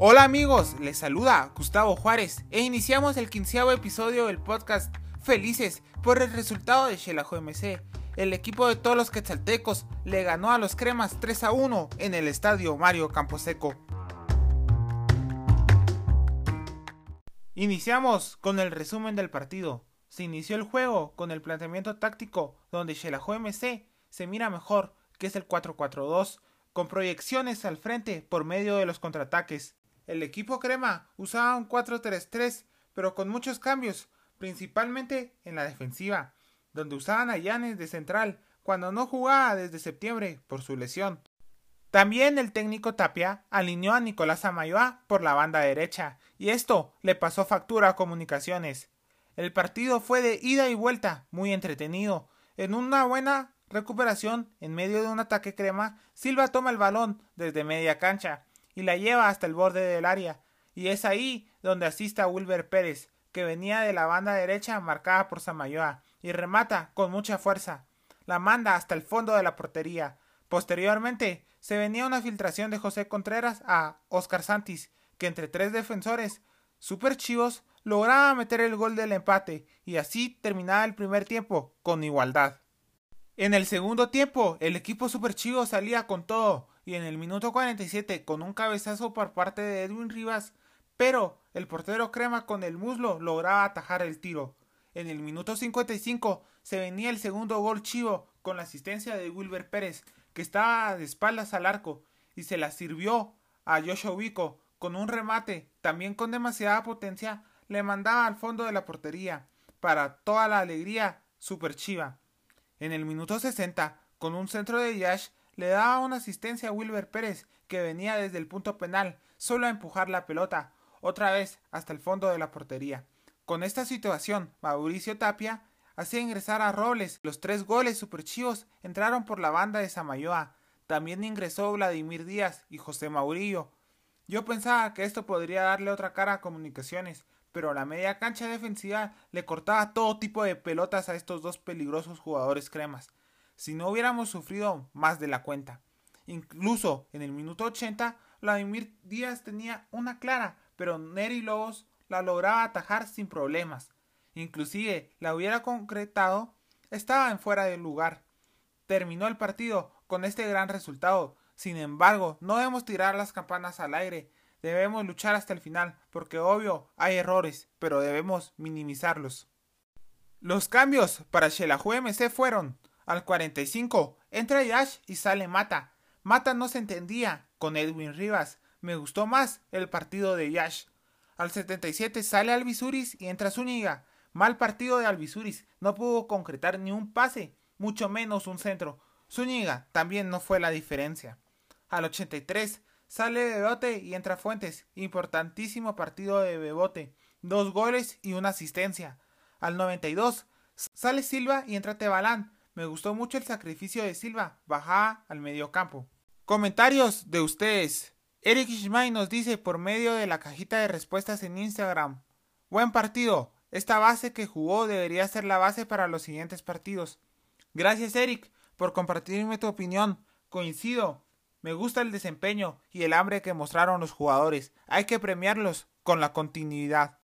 Hola amigos, les saluda Gustavo Juárez e iniciamos el quinceavo episodio del podcast Felices por el resultado de Xelajo MC. El equipo de todos los quetzaltecos le ganó a los cremas 3 a 1 en el estadio Mario Camposeco. Iniciamos con el resumen del partido. Se inició el juego con el planteamiento táctico donde Xelajo MC se mira mejor, que es el 4-4-2, con proyecciones al frente por medio de los contraataques. El equipo crema usaba un 4-3-3, pero con muchos cambios, principalmente en la defensiva, donde usaban a Yanes de central cuando no jugaba desde septiembre por su lesión. También el técnico Tapia alineó a Nicolás Amayoa por la banda derecha, y esto le pasó factura a comunicaciones. El partido fue de ida y vuelta, muy entretenido. En una buena recuperación, en medio de un ataque crema, Silva toma el balón desde media cancha y la lleva hasta el borde del área, y es ahí donde asiste a Wilber Pérez, que venía de la banda derecha marcada por Samayoa, y remata con mucha fuerza. La manda hasta el fondo de la portería. Posteriormente, se venía una filtración de José Contreras a Oscar Santis, que entre tres defensores super chivos lograba meter el gol del empate y así terminaba el primer tiempo con igualdad. En el segundo tiempo, el equipo super chivo salía con todo y en el minuto 47 con un cabezazo por parte de Edwin Rivas, pero el portero crema con el muslo lograba atajar el tiro. En el minuto 55 se venía el segundo gol chivo con la asistencia de Wilber Pérez, que estaba de espaldas al arco, y se la sirvió a Joshua Wico con un remate, también con demasiada potencia, le mandaba al fondo de la portería, para toda la alegría super chiva. En el minuto 60, con un centro de Yash, le daba una asistencia a Wilber Pérez, que venía desde el punto penal, solo a empujar la pelota, otra vez hasta el fondo de la portería. Con esta situación, Mauricio Tapia hacía ingresar a Robles. Los tres goles superchivos entraron por la banda de Samayoa. También ingresó Vladimir Díaz y José Maurillo. Yo pensaba que esto podría darle otra cara a comunicaciones, pero la media cancha defensiva le cortaba todo tipo de pelotas a estos dos peligrosos jugadores cremas si no hubiéramos sufrido más de la cuenta. Incluso en el minuto 80, Vladimir Díaz tenía una clara, pero Neri Lobos la lograba atajar sin problemas. Inclusive la hubiera concretado, estaba en fuera del lugar. Terminó el partido con este gran resultado. Sin embargo, no debemos tirar las campanas al aire. Debemos luchar hasta el final, porque obvio hay errores, pero debemos minimizarlos. Los cambios para Shelahu MC fueron al 45 entra Yash y sale Mata. Mata no se entendía con Edwin Rivas. Me gustó más el partido de Yash. Al 77 sale Alvisuris y entra Zúñiga. Mal partido de Alvisuris. No pudo concretar ni un pase, mucho menos un centro. Zúñiga también no fue la diferencia. Al 83 sale Bebote y entra Fuentes. Importantísimo partido de Bebote. Dos goles y una asistencia. Al 92 sale Silva y entra Tebalán. Me gustó mucho el sacrificio de Silva, bajaba al mediocampo. Comentarios de ustedes. Eric Ishmael nos dice por medio de la cajita de respuestas en Instagram. Buen partido. Esta base que jugó debería ser la base para los siguientes partidos. Gracias Eric por compartirme tu opinión. Coincido. Me gusta el desempeño y el hambre que mostraron los jugadores. Hay que premiarlos con la continuidad.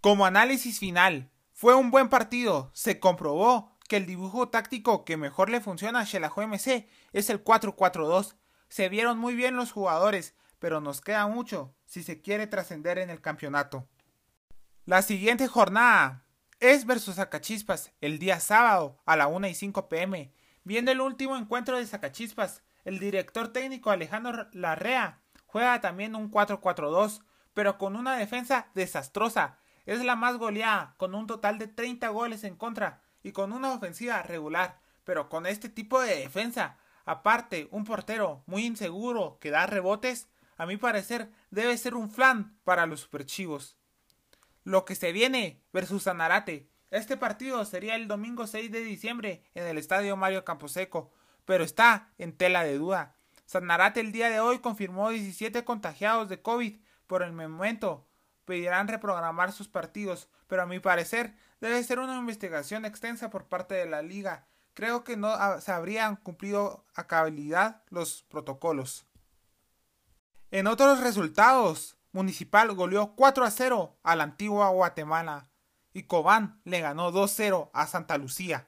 Como análisis final, fue un buen partido. Se comprobó que el dibujo táctico que mejor le funciona a Shelajo MC es el 4-4-2. Se vieron muy bien los jugadores, pero nos queda mucho si se quiere trascender en el campeonato. La siguiente jornada es versus Zacachispas el día sábado a la 1 y 5 pm. Viendo el último encuentro de Zacachispas, el director técnico Alejandro Larrea juega también un 4-4-2, pero con una defensa desastrosa. Es la más goleada, con un total de 30 goles en contra y con una ofensiva regular, pero con este tipo de defensa, aparte un portero muy inseguro que da rebotes, a mi parecer debe ser un flan para los superchivos. Lo que se viene versus Sanarate. Este partido sería el domingo 6 de diciembre en el estadio Mario Camposeco, pero está en tela de duda. Sanarate el día de hoy confirmó 17 contagiados de COVID. Por el momento pedirán reprogramar sus partidos, pero a mi parecer debe ser una investigación extensa por parte de la liga. Creo que no se habrían cumplido a cabalidad los protocolos. En otros resultados, Municipal goleó 4 a 0 a la antigua Guatemala y Cobán le ganó 2-0 a Santa Lucía.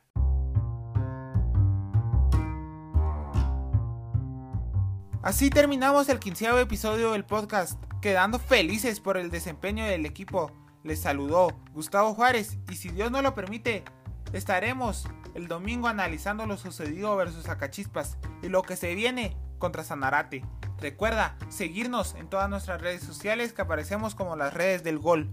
Así terminamos el quinceavo episodio del podcast, quedando felices por el desempeño del equipo. Les saludó Gustavo Juárez y si Dios no lo permite, estaremos el domingo analizando lo sucedido versus Acachispas y lo que se viene contra Sanarate. Recuerda seguirnos en todas nuestras redes sociales que aparecemos como las redes del gol.